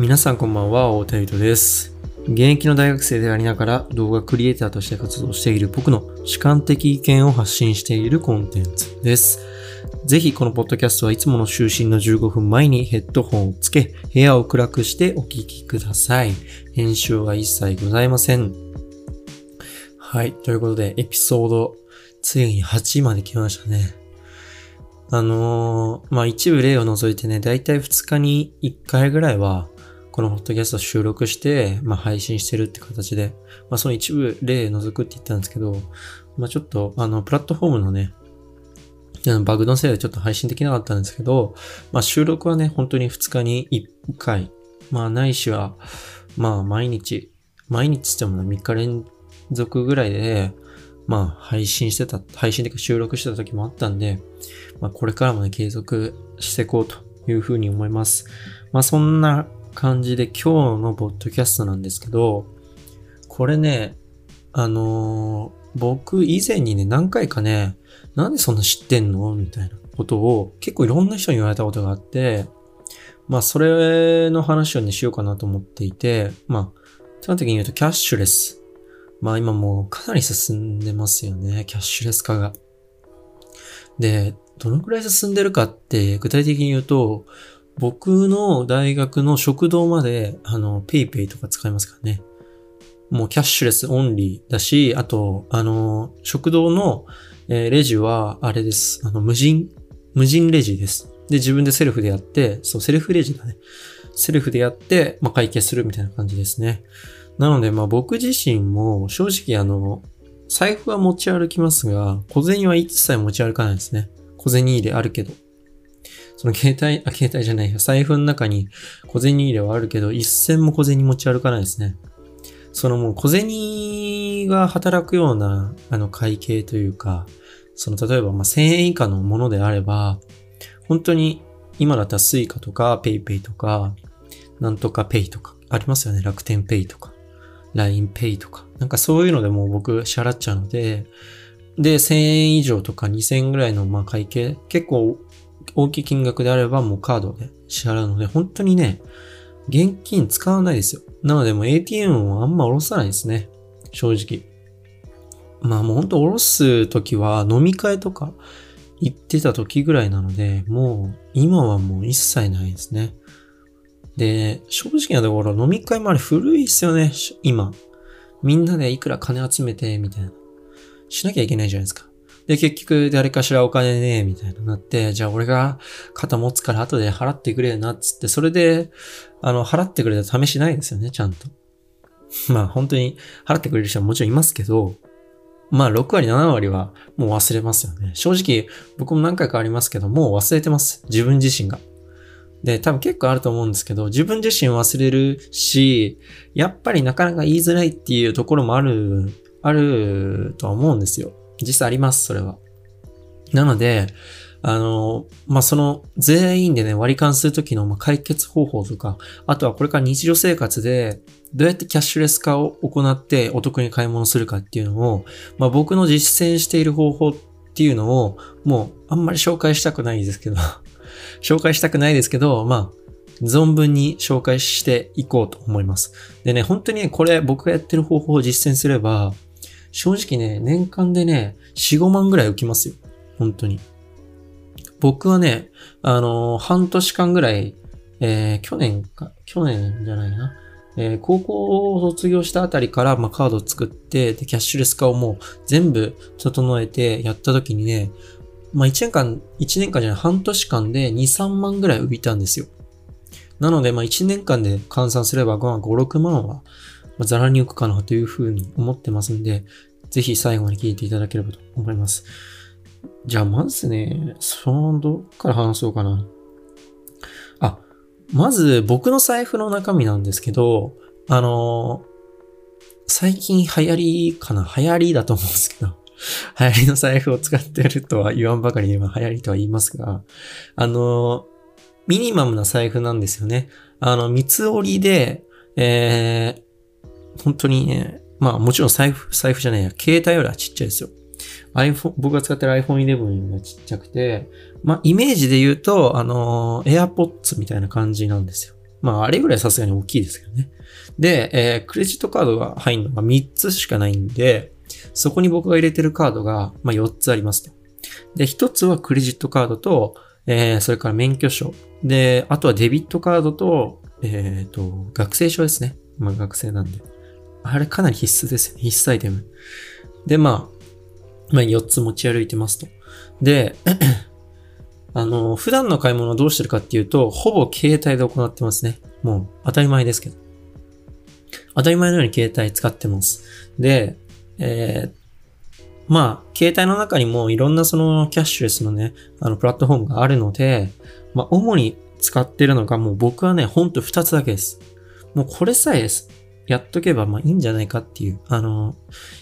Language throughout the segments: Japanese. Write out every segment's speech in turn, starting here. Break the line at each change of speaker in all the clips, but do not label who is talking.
皆さんこんばんは、大田ゆとです。現役の大学生でありながら動画クリエイターとして活動している僕の主観的意見を発信しているコンテンツです。ぜひこのポッドキャストはいつもの就寝の15分前にヘッドホンをつけ、部屋を暗くしてお聞きください。編集は一切ございません。はい。ということで、エピソード、ついに8まで来ましたね。あのーまあ、一部例を除いてね、だいたい2日に1回ぐらいは、このポッドキャスト収録して、まあ、配信してるって形で、まあ、その一部例除くって言ったんですけど、まあ、ちょっと、あの、プラットフォームのね、バグのせいでちょっと配信できなかったんですけど、まあ、収録はね、本当に2日に1回、まあ、ないしは、まあ、毎日、毎日って言ってもね3日連続ぐらいで、まあ、配信してた、配信で収録してた時もあったんで、まあ、これからもね、継続していこうというふうに思います。まあ、そんな感じで今日のポッドキャストなんですけど、これね、あのー僕以前にね、何回かね、なんでそんな知ってんの？みたいなことを結構いろんな人に言われたことがあって、まあ、それの話をね、しようかなと思っていて、まあ、基本的に言うとキャッシュレス。まあ今もうかなり進んでますよね、キャッシュレス化が。で、どのくらい進んでるかって具体的に言うと、僕の大学の食堂まで、あの、 PayPay とか使いますからね。もうキャッシュレスオンリーだし、あと、あの、食堂の、えレジは、あれです。あの、無人、無人レジです。で、自分でセルフでやって、そう、セルフレジだね。セルフでやって、まあ、会計するみたいな感じですね。なので、まあ、僕自身も、正直あの、財布は持ち歩きますが、小銭は一切持ち歩かないですね。小銭入れあるけど。その携帯、あ、携帯じゃないや、財布の中に小銭入れはあるけど、一銭も小銭持ち歩かないですね。そのもう小銭が働くような、あの会計というか、その例えばまあ1000円以下のものであれば、本当に今だったら Suica とか PayPay とか、なんとか Pay とか、ありますよね。楽天 Pay とか、 LINE Pay とか。なんかそういうのでもう僕支払っちゃうので、で、1000円以上とか2000円ぐらいのま会計、結構大きい金額であればもうカードで支払うので、本当にね、現金使わないですよ。なのでもう ATM をあんま下ろさないですね。正直。まあもうほんと下ろすときは飲み会とか行ってた時ぐらいなので、もう今はもう一切ないですね。で、正直なところ飲み会もあれ古いっすよね、今。みんなでいくら金集めて、みたいな。しなきゃいけないじゃないですか。で、結局誰かしらお金ねえ、みたいななって、じゃあ俺が肩持つから後で払ってくれよな、つって、それで、あの、払ってくれた試しないですよね、ちゃんと。まあ本当に払ってくれる人はもちろんいますけど、まあ6割、7割はもう忘れますよね。正直僕も何回かありますけど、もう忘れてます。自分自身が。で、多分結構あると思うんですけど、自分自身忘れるし、やっぱりなかなか言いづらいっていうところもある、あるとは思うんですよ。実際あります、それは。なので、あの、まあ、その、全員でね、割り勘するときの解決方法とか、あとはこれから日常生活で、どうやってキャッシュレス化を行ってお得に買い物するかっていうのを、まあ、僕の実践している方法っていうのを、もうあんまり紹介したくないですけど、紹介したくないですけど、まあ、存分に紹介していこうと思います。でね、本当にね、これ僕がやってる方法を実践すれば、正直ね、年間でね、4、5万ぐらい浮きますよ。本当に。僕はね、あのー半年間ぐらい、えー去年か、去年じゃないな。えー高校を卒業したあたりから、まあ、カードを作って、で、キャッシュレス化をもう全部整えてやった時にね、まあ、1年間、1年間じゃない、半年間で2、3万ぐらい浮いたんですよ。なので、まあ、1年間で換算すれば、まあ、5、6万は、まあ、ザラに浮くかなというふうに思ってますんで、ぜひ最後まで聞いていただければと思います。じゃあ、まずね、その、どっから話そうかな。あ、まず、僕の財布の中身なんですけど、あの最近流行りかな？流行りだと思うんですけど、流行りの財布を使ってるとは言わんばかりに、まあ流行りとは言いますが、あのミニマムな財布なんですよね。あの、三つ折りで、えー、本当にね、まあもちろん財布、財布じゃないや、携帯よりはちっちゃいですよ。iPhone、僕が使ってる iPhone 11がちっちゃくて、まあイメージで言うと、あの、AirPods みたいな感じなんですよ。まあ、あれぐらいさすがに大きいですけどね。で、えー、クレジットカードが入るのが3つしかないんで、そこに僕が入れてるカードが、まあ、4つありますと。で、1つはクレジットカードと、えー、それから免許証。で、あとはデビットカードと、えっ、ー、と、学生証ですね。まあ、学生なんで。あれかなり必須ですよね。必須アイテム。で、まあ、まあ、4つ持ち歩いてますと。で、あの、普段の買い物をどうしてるかっていうと、ほぼ携帯で行ってますね。もう当たり前ですけど。当たり前のように携帯使ってます。で、えー、まあ、携帯の中にもいろんなそのキャッシュレスのね、あの、プラットフォームがあるので、まあ、主に使ってるのがもう僕はね、ほんと2つだけです。もうこれさえやっとけばまあいいんじゃないかっていう、あの、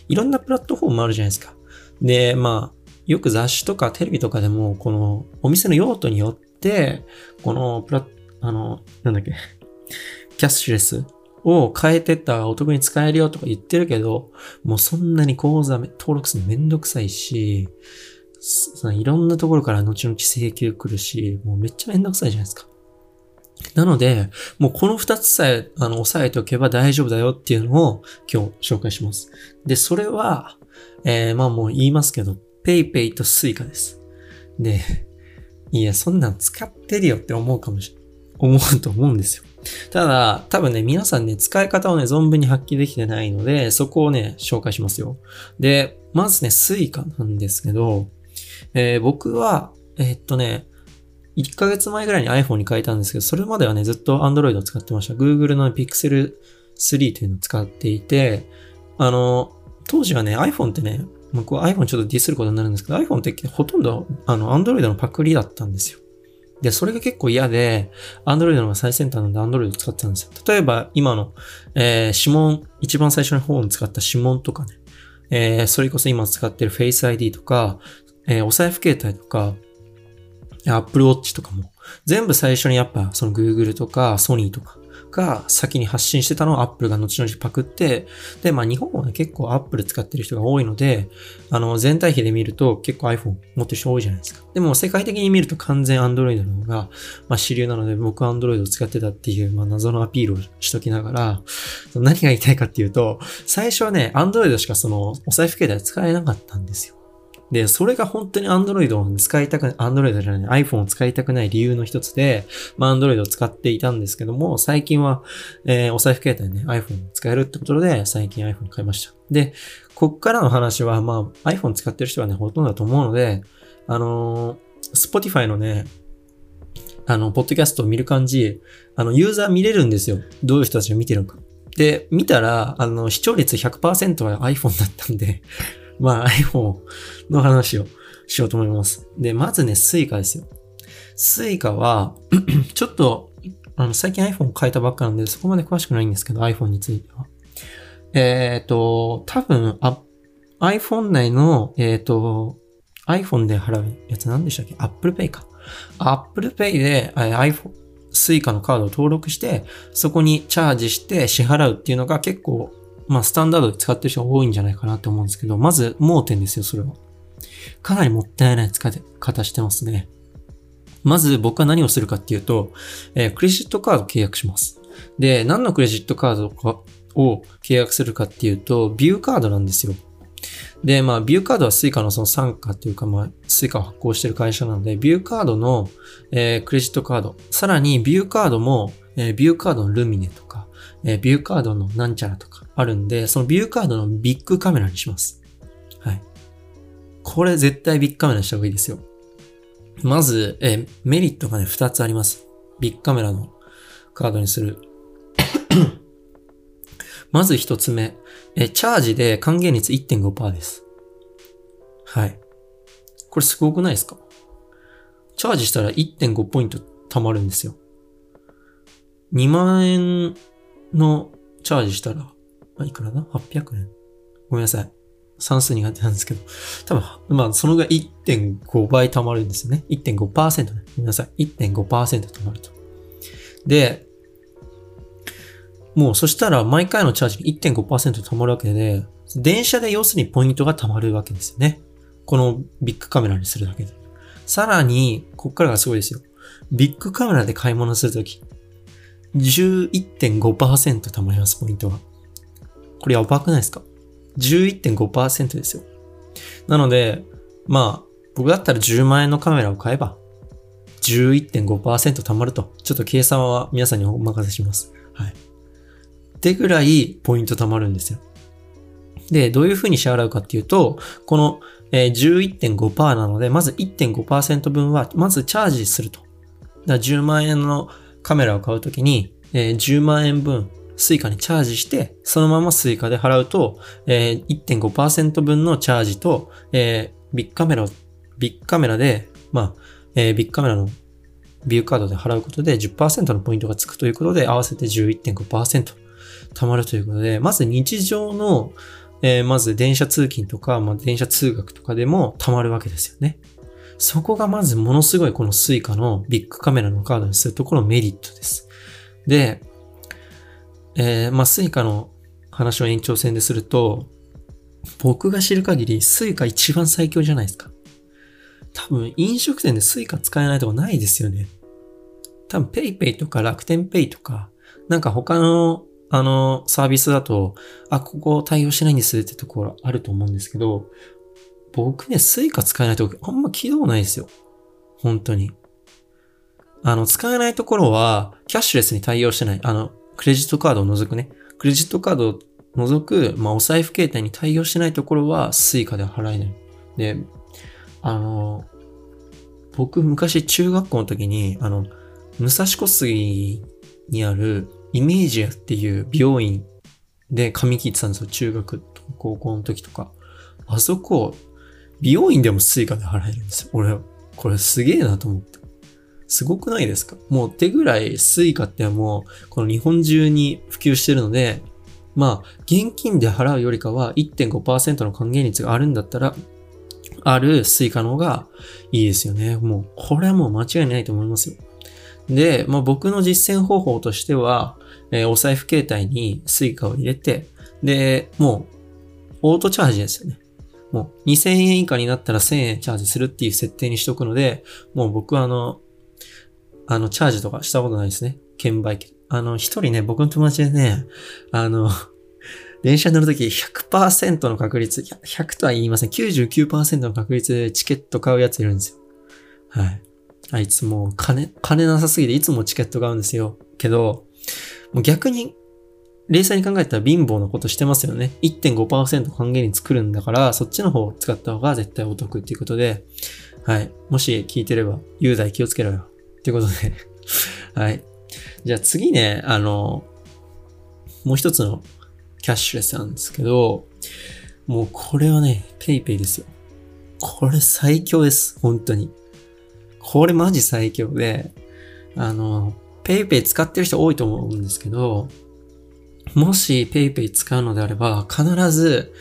いろんなプラットフォームあるじゃないですか。で、まあ、よく雑誌とかテレビとかでも、このお店の用途によって、このプラあの、なんだっけ、キャッシュレスを変えてったらお得に使えるよとか言ってるけど、もうそんなに口座登録するのめんどくさいし、いろんなところから後々請求来るし、もうめっちゃめんどくさいじゃないですか。なので、もうこの二つさえ、あの、押さえておけば大丈夫だよっていうのを今日紹介します。で、それは、えー、まあもう言いますけど、PayPay と Suica です。で、いや、そんなん使ってるよって思うかもしれ、思うと思うんですよ。ただ、多分ね、皆さんね、使い方をね、存分に発揮できてないので、そこをね、紹介しますよ。で、まずね、Suica なんですけど、えー、僕は、えー、っとね、1ヶ月前ぐらいに iPhone に変えたんですけど、それまではね、ずっと Android を使ってました。Google の Pixel 3というのを使っていて、あの、当時はね、iPhone ってね、僕は iPhone ちょっとディスることになるんですけど、iPhone ってほとんど、あの、Android のパクリだったんですよ。で、それが結構嫌で、Android の方が最先端なんで Android を使ってたんですよ。例えば、今の、えー、指紋、一番最初の方に使った指紋とかね、えー、それこそ今使ってる Face ID とか、えー、お財布携帯とか、Apple Watch とかも、全部最初にやっぱその Google とか Sony とかが先に発信してたのを Apple が後々パクって、で、まあ日本はね、結構 Apple 使ってる人が多いので、あの、全体比で見ると結構 iPhone 持ってる人多いじゃないですか。でも世界的に見ると完全 Android の方が、まあ主流なので僕は Android を使ってたっていう、まあ謎のアピールをしときながら、何が言いたいかっていうと、最初はね、Android しかそのお財布携帯使えなかったんですよ。で、それが本当に Android を使いたくない、Android じゃない、iPhone を使いたくない理由の一つで、まあ Android を使っていたんですけども、最近は、えー、お財布携帯ね、iPhone 使えるってことで、最近 iPhone 買いました。で、こっからの話は、まあ iPhone 使ってる人はね、ほとんどだと思うので、あのー、Spotify のね、あの、ポッドキャストを見る感じ、あの、ユーザー見れるんですよ。どういう人たちが見てるのか。で、見たら、あの、視聴率100%は iPhone だったんで、まあ iPhone の話をしようと思います。で、まずね、Suica ですよ。Suica は ちょっと、あの、最近 iPhone 変えたばっかなんで、そこまで詳しくないんですけど、iPhone については。えっ、ー、と、多分、あ、iPhone 内の、えっ、ー、と、iPhone で払うやつ何でしたっけ ?Apple Pay か。Apple Pay で iPhone、Suica のカードを登録して、そこにチャージして支払うっていうのが結構まあ、スタンダードで使ってる人が多いんじゃないかなって思うんですけど、まず盲点ですよ、それは。かなりもったいない使い方してますね。まず僕は何をするかっていうと、えー、クレジットカード契約します。で、何のクレジットカードかを契約するかっていうと、ビューカードなんですよ。で、まあ、ビューカードは Suica のその参加っていうか、まあ、 Suica を発行してる会社なので、ビューカードの、えー、クレジットカード、さらにビューカードも、えー、ビューカードのルミネとか、えー、ビューカードのなんちゃらとかあるんで、そのビューカードのビッグカメラにします。はい。これ絶対ビッグカメラにした方がいいですよ。まず、え、メリットがね、二つあります。ビッグカメラのカードにする。まず一つ目、えチャージで還元率1.5%です。はい。これすごくないですか？チャージしたら1.5ポイント貯まるんですよ。2万円のチャージしたら、いくらだ ?800 円ごめんなさい。算数苦手なんですけど。多分、まあ、そのぐらい1.5倍貯まるんですよね。1.5%ね。ごめんなさい。1.5%貯まると。で、もうそしたら毎回のチャージに1.5%貯まるわけで、電車で要するにポイントが貯まるわけですよね。このビッグカメラにするだけで。さらに、こっからがすごいですよ。ビッグカメラで買い物するとき、11.5%貯まります、ポイントが。これやばくないですか ?11.5% ですよ。なので、まあ、僕だったら10万円のカメラを買えば、11.5%貯まると。ちょっと計算は皆さんにお任せします。はい。ってぐらいポイント貯まるんですよ。で、どういうふうに支払うかっていうと、この、11.5%なので、まず1.5%分は、まずチャージすると。だ10万円のカメラを買うときに、10万円分、 Suica にチャージして、そのまま Suica で払うと、えー、1.5%分のチャージと、えー、ビックカメラ、ビックカメラで、まあ、えー、ビックカメラのビューカードで払うことで10%のポイントがつくということで、合わせて11.5%貯まるということで、まず日常の、えー、まず電車通勤とか、まあ、電車通学とかでも貯まるわけですよね。そこがまずものすごいこの Suica のビックカメラのカードにするところのメリットです。で、えー、まあ、 Suica の話を延長線ですると、僕が知る限り Suica 一番最強じゃないですか。多分飲食店で Suica 使えないとこないですよね。多分 PayPay とか楽天 Pay とか、なんか他のあのサービスだと、あ、ここ対応しないんですってところあると思うんですけど、僕ね、 Suica使えないとこあんま聞いたことないですよ。本当に。あの、使えないところは、キャッシュレスに対応してない。あの、クレジットカードを除くね。クレジットカードを除く、まあ、お財布携帯に対応してないところは、 Suicaで払えない。で、あの、僕、昔中学校の時に、あの、武蔵小杉にあるイメージアっていう美容院で髪切ってたんですよ。中学と高校の時とか。あそこ、美容院でも Suicaで払えるんですよ。俺、これすげえなと思って。すごくないですか？もう手ぐらい Suicaってもう、この日本中に普及してるので、まあ、現金で払うよりかは1.5%の還元率があるんだったら、ある Suicaの方がいいですよね。もう、これはもう間違いないと思いますよ。で、まあ、僕の実践方法としては、えー、お財布携帯に Suica を入れて、で、もう、オートチャージですよね。もう2000円以下になったら1000円チャージするっていう設定にしとくので、もう僕はあの、あの、チャージとかしたことないですね。券売機。あの、一人ね、僕の友達でね、あの、電車乗るとき100%の確率、100とは言いません。99%の確率でチケット買うやついるんですよ。はい。あいつもう金、金なさすぎていつもチケット買うんですよ。けど、もう逆に冷静に考えたら貧乏なことしてますよね。1.5%還元に作るんだから、そっちの方を使った方が絶対お得っていうことで、はい。もし聞いてれば、雄大気をつけろよ。っていうことで はい。じゃあ次ね、あの、もう一つのキャッシュレスなんですけど、もうこれはね、 PayPayですよ。これ最強です。本当に。これマジ最強で、あの、 PayPay使ってる人多いと思うんですけど、もし PayPay 使うのであれば、必ず、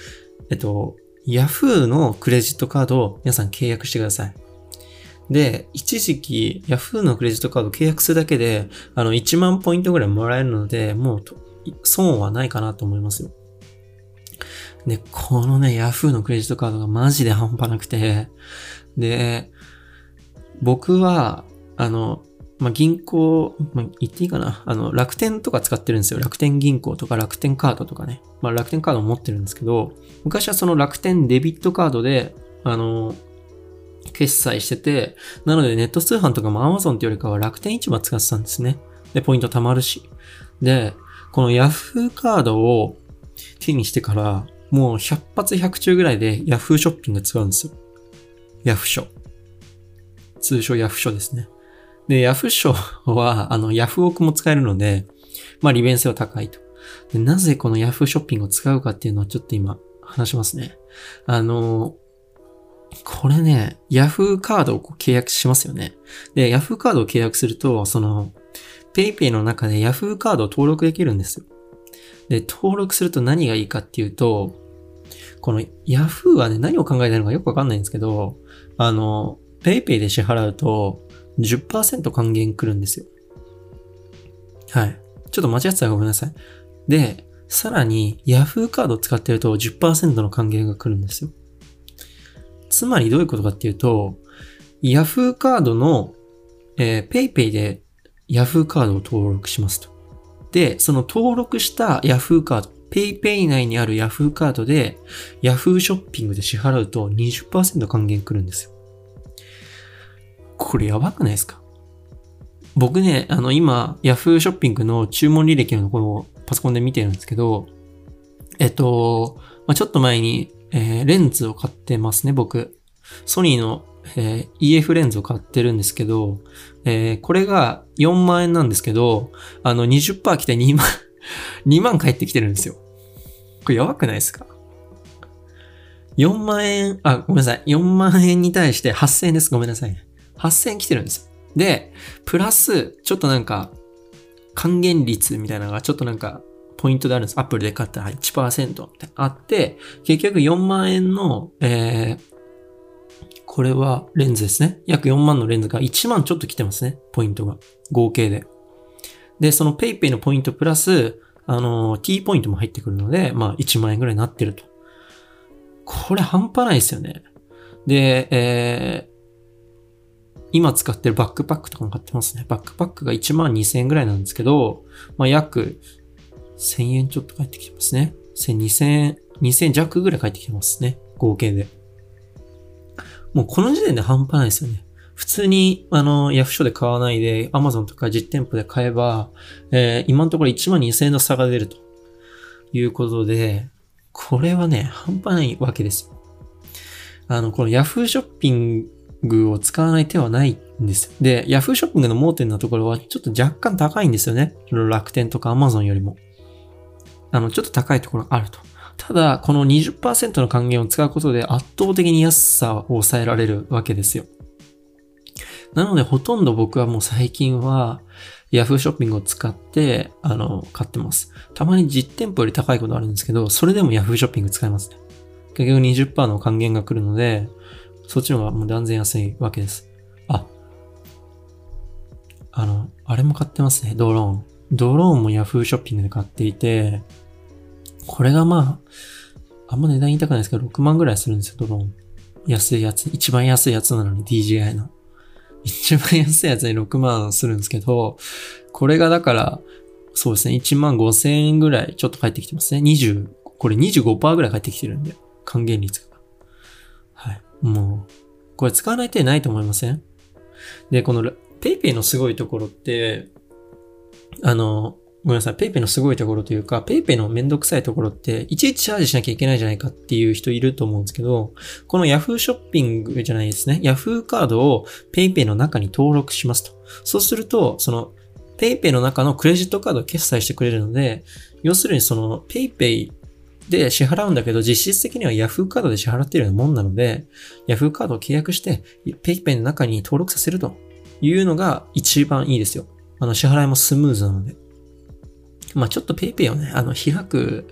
えっと、Yahoo のクレジットカードを皆さん契約してください。で、一時期 Yahoo のクレジットカード契約するだけで、あの、1万ポイントぐらいもらえるので、もう、損はないかなと思いますよ。で、このね、Yahoo のクレジットカードがマジで半端なくて、で、僕は、あの、まあ、銀行、まあ、言っていいかな。あの、楽天とか使ってるんですよ。楽天銀行とか楽天カードとかね。まあ、楽天カード持ってるんですけど、昔はその楽天デビットカードで、あの、決済してて、なのでネット通販とかも Amazon ってよりかは楽天市場使ってたんですね。で、ポイント貯まるし。で、この Yahoo カードを手にしてから、もう100発100中ぐらいで Yahoo ショッピング使うんですよ。Yahoo ショ。通称 Yahoo ショですね。で、ヤフーショーは、あの、ヤフオクも使えるので、まあ、利便性は高いと。でなぜこのヤフーショッピングを使うかっていうのをちょっと今、話しますね。あの、これね、ヤフーカードを契約しますよね。で、ヤフーカードを契約すると、その、PayPay の中でヤフーカードを登録できるんですよ。で、登録すると何がいいかっていうと、このヤフーはね、何を考えてるのかよくわかんないんですけど、あの、PayPay で支払うと、10%還元来るんですよ。はい。ちょっと間違ってたらごめんなさい。で、さらに Yahoo カードを使ってると10%の還元が来るんですよ。つまりどういうことかっていうと、Yahoo カードの、えー、PayPay で Yahoo カードを登録しますと。で、その登録した Yahoo カード、PayPay 内にある Yahoo カードで Yahoo ショッピングで支払うと20%還元来るんですよ。これやばくないですか？僕ね、あの今 Yahoo ショッピングの注文履歴のところをパソコンで見てるんですけど、えっと、まあ、ちょっと前に、えー、レンズを買ってますね、僕。ソニーの、えー、EF レンズを買ってるんですけど、えー、これが4万円なんですけど、あの20%来て2万2万返ってきてるんですよ。これやばくないですか ?4 万円、あ、ごめんなさい。4万円に対して8000円です。ごめんなさい。8000円来てるんですよ。で、プラス、ちょっとなんか、還元率みたいなのがちょっとなんか、ポイントであるんです。アップルで買ったら1%ってあって、結局4万円の、えー、これはレンズですね。約4万のレンズが1万ちょっと来てますね。ポイントが。合計で。で、その PayPay のポイントプラス、あの、T ポイントも入ってくるので、まあ1万円ぐらいになってると。これ半端ないですよね。で、えー、今使ってるバックパックとかも買ってますね。バックパックが1万2000円ぐらいなんですけど、まあ約1000円ちょっと返ってきてますね。1000、2000、2000弱ぐらい返ってきてますね。合計で。もうこの時点で半端ないですよね。普通に、あの、ヤフショで買わないで、アマゾンとか実店舗で買えば、えー、今のところ1万2000円の差が出るということで、これはね、半端ないわけですよ。あの、このヤフーショッピングを使わない手はないんですよ。で、ヤフーショッピングの盲点なところはちょっと若干高いんですよね。楽天とかアマゾンよりも。あの、ちょっと高いところあると。ただ、この20%の還元を使うことで圧倒的に安さを抑えられるわけですよ。なので、ほとんど僕はもう最近は、Yahoo ショッピングを使って、あの、買ってます。たまに実店舗より高いことあるんですけど、それでも Yahoo ショッピング使いますね。結局20%の還元が来るので、そっちの方がもう断然安いわけです。あ、あの、あれも買ってますね、ドローン。ドローンも Yahoo ショッピングで買っていて、これがまあ、あんま値段言いたくないですけど、6万ぐらいするんですよ、ドローン。安いやつ。一番安いやつなのに DJI の。一番安いやつに6万するんですけど、これがだから、そうですね、1万5千円ぐらいちょっと返ってきてますね。20、これ25%ぐらい返ってきてるんで、還元率が。はい。もう、これ使わない手ないと思いません？で、この PayPay のすごいところって、あの、ごめんなさい、PayPay のすごいところというか、PayPay のめんどくさいところって、いちいちチャージしなきゃいけないじゃないかっていう人いると思うんですけど、この Yahoo ショッピングじゃないですね。Yahoo カードを PayPay の中に登録しますと。そうすると、その PayPay の中のクレジットカードを決済してくれるので、要するにその PayPay で支払うんだけど、実質的には Yahoo カードで支払っているようなもんなので、Yahoo カードを契約して PayPay の中に登録させるというのが一番いいですよ。あの、支払いもスムーズなので。まあちょっと PayPay をね、あの、開く、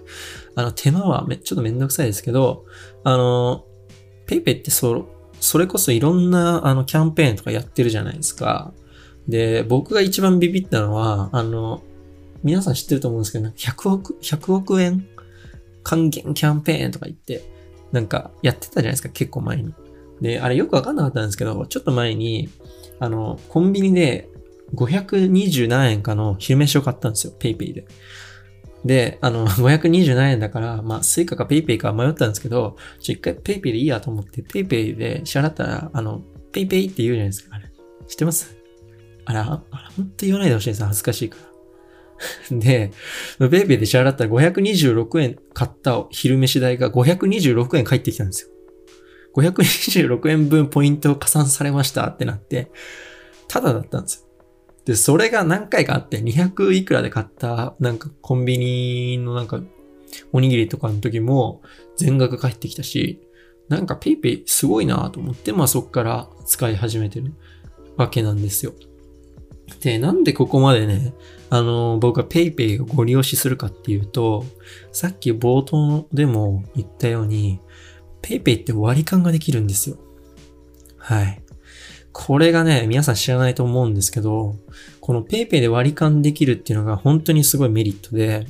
あの、手間はめ、ちょっとめんどくさいですけど、あの、PayPay ってそ、それこそいろんな、あの、キャンペーンとかやってるじゃないですか。で、僕が一番ビビったのは、あの、皆さん知ってると思うんですけど、100億、100億円還元キャンペーンとか言って、なんかやってたじゃないですか、結構前に。で、あれよくわかんなかったんですけど、ちょっと前に、あの、コンビニで520何円かの昼飯を買ったんですよ、PayPay で。で、あの、527円だから、まあ、 Suicaか PayPay か迷ったんですけど、ちょ、一回 PayPay でいいやと思って、PayPay で支払ったら、あの、PayPay って言うじゃないですか、あれ。知ってます？あれ、あれ、ほんと言わないでほしいです。恥ずかしいから。で、PayPay で支払ったら526円買った昼飯代が526円返ってきたんですよ。526円分ポイントを加算されましたってなって、ただだったんですよ。で、それが何回かあって、200いくらで買った、なんかコンビニのなんか、おにぎりとかの時も全額返ってきたし、なんか PayPay すごいなと思って、まあそっから使い始めてるわけなんですよ。で、なんでここまでね、あの、僕は PayPay をご利用しするかっていうと、さっき冒頭でも言ったように、PayPay って割り勘ができるんですよ。はい。これがね、皆さん知らないと思うんですけど、この PayPay で割り勘できるっていうのが本当にすごいメリットで、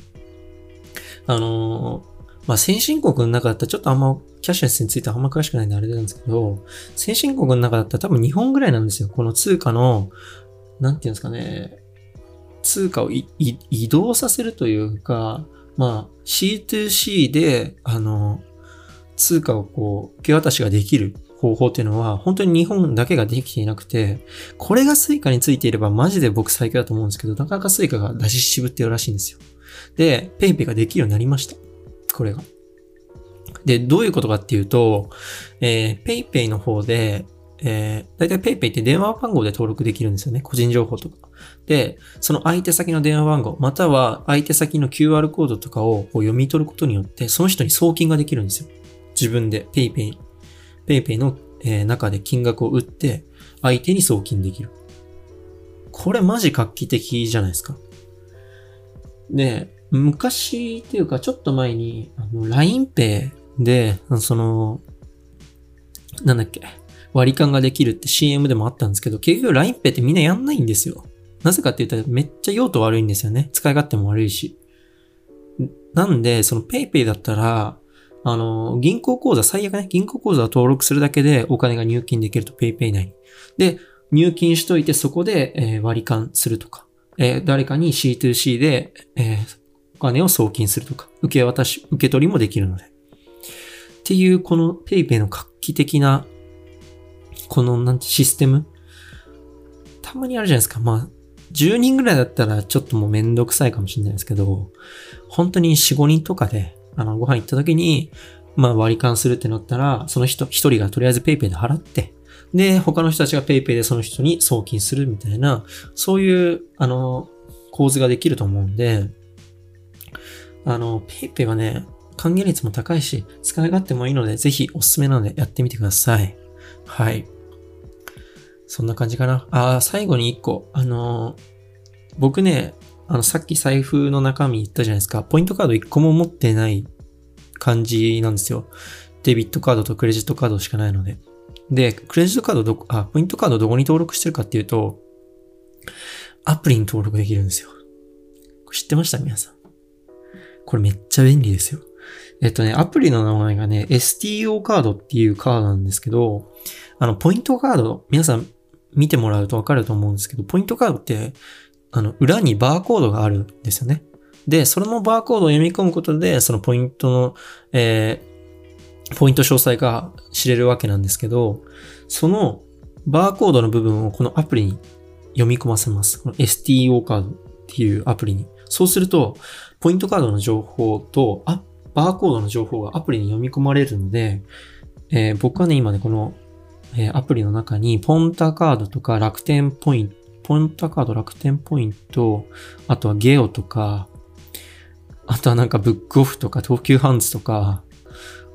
あの、まあ、先進国の中だったらちょっとあんまキャッシュレスについてあんま詳しくないんであれなんですけど、先進国の中だったら多分日本ぐらいなんですよ。この通貨の、なんていうんですかね、通貨を移動させるというか、まあ、C2C で、あの、通貨をこう、受け渡しができる方法っていうのは、本当に日本だけができていなくて、これが Suicaについていればマジで僕最強だと思うんですけど、なかなか Suicaが出し渋ってるらしいんですよ。で、 PayPayができるようになりました。これが。で、どういうことかっていうと、えー、 PayPayの方で、えー、だいたい PayPay って電話番号で登録できるんですよね。個人情報とか。で、その相手先の電話番号、または相手先の QR コードとかをこう読み取ることによって、その人に送金ができるんですよ。自分で PayPay、PayPay の、え、中で金額を打って、相手に送金できる。これマジ画期的じゃないですか。で、昔っていうかちょっと前に、あの、LINEPay で、その、なんだっけ、割り勘ができるって CM でもあったんですけど、結局 LINEPay ってみんなやんないんですよ。なぜかって言ったらめっちゃ用途悪いんですよね。使い勝手も悪いし。なんで、その PayPay だったら、あの、銀行口座、最悪ね、銀行口座を登録するだけでお金が入金できると PayPay 内に。で、入金しといてそこで、え、割り勘するとか、え、誰かに C2C で、え、お金を送金するとか、受け渡し、受け取りもできるので。っていう、この PayPay の画期的なこの、なんてシステムたまにあるじゃないですか。まあ、10人ぐらいだったらちょっともうめんどくさいかもしれないですけど、本当に4、5人とかで、あの、ご飯行った時に、まあ割り勘するってなったら、その人、一人がとりあえず PayPay で払って、で、他の人たちが PayPay でその人に送金するみたいな、そういう、あの、構図ができると思うんで、あの、PayPay はね、還元率も高いし、使い勝手もいいので、ぜひおすすめなのでやってみてください。はい。そんな感じかな。あ、最後に一個。あの、僕ね、あの、さっき財布の中身言ったじゃないですか。ポイントカード一個も持ってない感じなんですよ。デビットカードとクレジットカードしかないので。で、クレジットカードどこ、あ、ポイントカードどこに登録してるかっていうと、アプリに登録できるんですよ。知ってました？皆さん。これめっちゃ便利ですよ。えっとね、アプリの名前がね、STO カードっていうカードなんですけど、あの、ポイントカード、皆さん見てもらうとわかると思うんですけど、ポイントカードって、あの、裏にバーコードがあるんですよね。で、そのバーコードを読み込むことで、そのポイントの、えー、ポイント詳細が知れるわけなんですけど、そのバーコードの部分をこのアプリに読み込ませます。この STO カードっていうアプリに。そうすると、ポイントカードの情報と、あ、バーコードの情報がアプリに読み込まれるので、えー、僕はね、今ね、このえー、アプリの中に、ポンタカードとか楽天ポイント、ポンタカード楽天ポイント、あとはゲオとか、あとはなんかブックオフとか東急ハンズとか、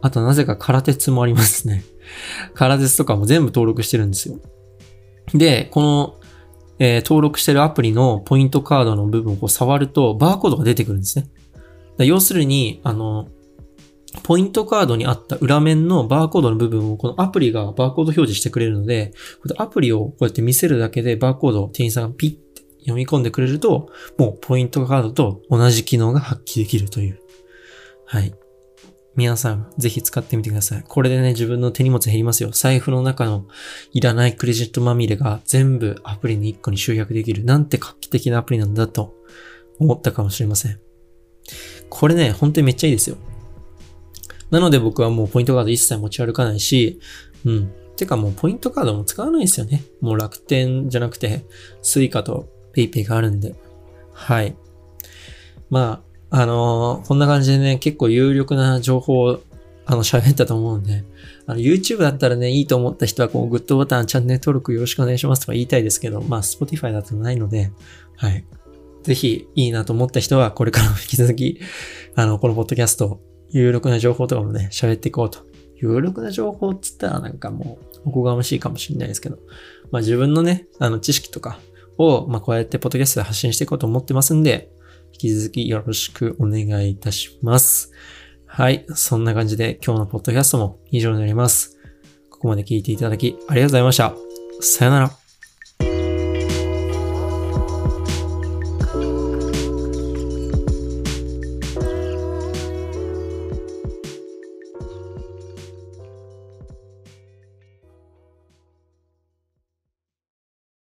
あとなぜか空鉄もありますね。空鉄とかも全部登録してるんですよ。で、この、えー、登録してるアプリのポイントカードの部分をこう触るとバーコードが出てくるんですね。要するに、あの、ポイントカードにあった裏面のバーコードの部分をこのアプリがバーコード表示してくれるので、アプリをこうやって見せるだけでバーコードを店員さんがピッて読み込んでくれると、もうポイントカードと同じ機能が発揮できるという。はい。皆さん、ぜひ使ってみてください。これでね、自分の手荷物減りますよ。財布の中のいらないクレジットまみれが全部アプリに1個に集約できる。なんて画期的なアプリなんだと思ったかもしれません。これね、本当にめっちゃいいですよ。なので僕はもうポイントカード一切持ち歩かないし、うん。てかもうポイントカードも使わないですよね。もう楽天じゃなくて、 Suicaと PayPay があるんで。はい。まあ、あのー、こんな感じでね、結構有力な情報を、あの、喋ったと思うんで、あの、YouTube だったらね、いいと思った人は、こう、グッドボタン、チャンネル登録よろしくお願いしますとか言いたいですけど、まあ、Spotify だとないので、はい。ぜひ、いいなと思った人は、これからも引き続き、あの、このポッドキャスト有力な情報とかもね、喋っていこうと。有力な情報っつったらなんかもう、おこがましいかもしれないですけど、まあ自分のね、あの知識とかを、まあこうやってポッドキャストで発信していこうと思ってますんで、引き続きよろしくお願いいたします。はい。そんな感じで今日のポッドキャストも以上になります。ここまで聞いていただきありがとうございました。さよなら。